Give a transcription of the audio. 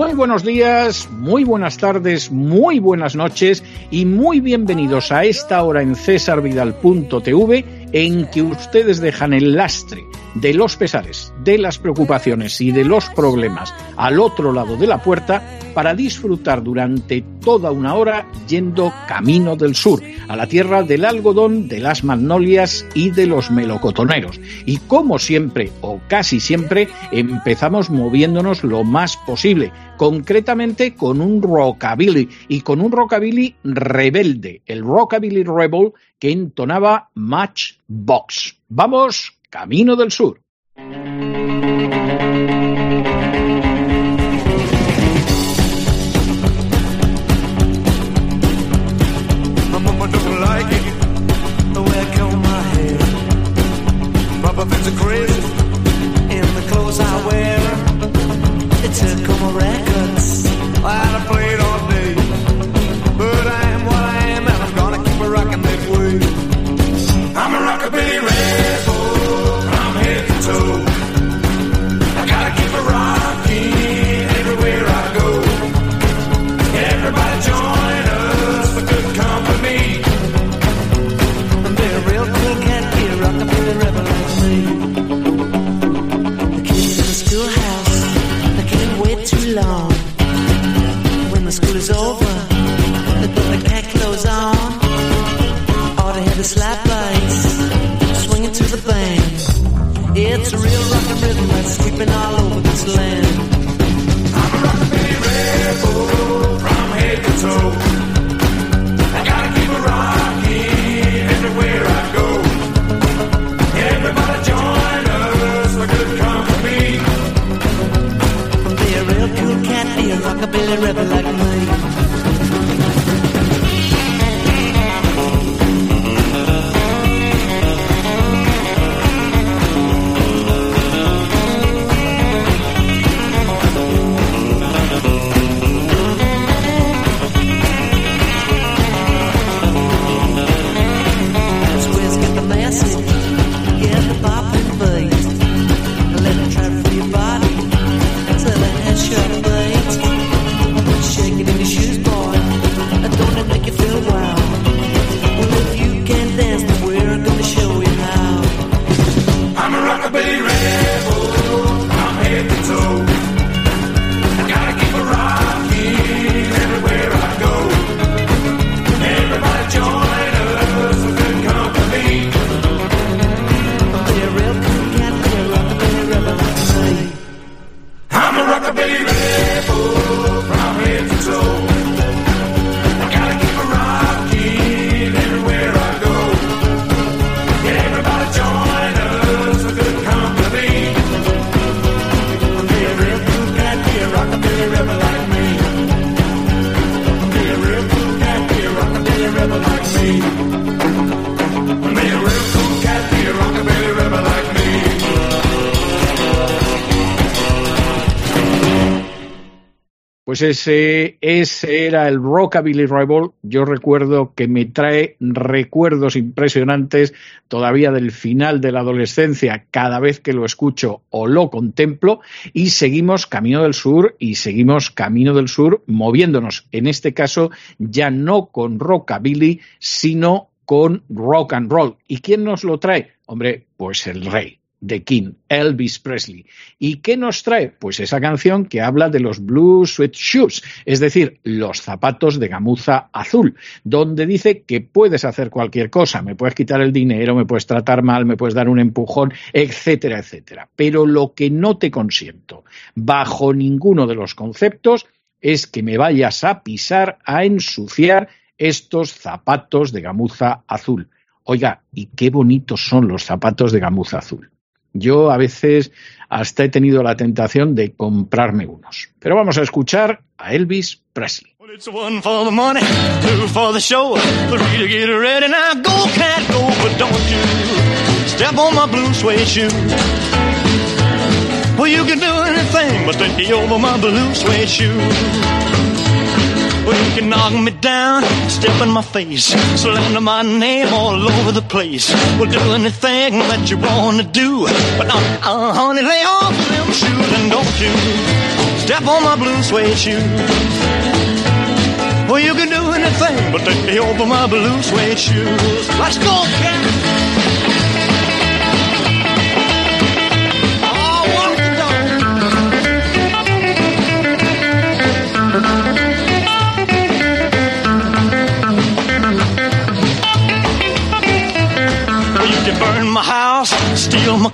Muy buenos días, muy buenas tardes, muy buenas noches y muy bienvenidos a esta hora en cesarvidal.tv en que ustedes dejan el lastre de los pesares, de las preocupaciones y de los problemas al otro lado de la puerta para disfrutar durante toda una hora yendo camino del sur, a la tierra del algodón, de las magnolias y de los melocotoneros. Y como siempre, o casi siempre, empezamos moviéndonos lo más posible, concretamente con un rockabilly, y con un rockabilly rebelde, el rockabilly rebel que entonaba Matchbox. Vamos, camino del sur. Papa thinks I'm crazy in the clothes I wear. It took all my records I played all day. But I am what I am and I'm gonna keep a rocking that way. I'm a rockabilly Is slap lights, swinging to the band. It's a real rockin' rhythm that's sweeping all over this land. I'm a rockabilly rebel from head to toe. I gotta keep it rocking everywhere I go. Everybody join us for good company. Be a real cool cat, be a rockabilly rebel like me. Pues ese, ese era el Rockabilly Rebel. Yo recuerdo que me trae recuerdos impresionantes todavía del final de la adolescencia cada vez que lo escucho o lo contemplo. Y seguimos Camino del Sur y seguimos Camino del Sur moviéndonos. En este caso ya no con Rockabilly, sino con Rock and Roll. ¿Y quién nos lo trae? Hombre, pues el rey de King, Elvis Presley. ¿Y qué nos trae? Pues esa canción que habla de los Blue Sweat Shoes, es decir, los zapatos de gamuza azul, donde dice que puedes hacer cualquier cosa, me puedes quitar el dinero, me puedes tratar mal, me puedes dar un empujón, etcétera, etcétera. Pero lo que no te consiento, bajo ninguno de los conceptos, es que me vayas a pisar, a ensuciar estos zapatos de gamuza azul. Oiga, y qué bonitos son los zapatos de gamuza azul. Yo a veces hasta he tenido la tentación de comprarme unos. Pero vamos a escuchar a Elvis Presley. Well, you can do anything but take over my blue suede shoe. Knock me down, step in my face, slander my name all over the place. Well, do anything that you wanna do, but uh, uh, honey, lay off them shoes and don't you step on my blue suede shoe. Well, you can do anything but take me over my blue suede shoes. Let's go, cat.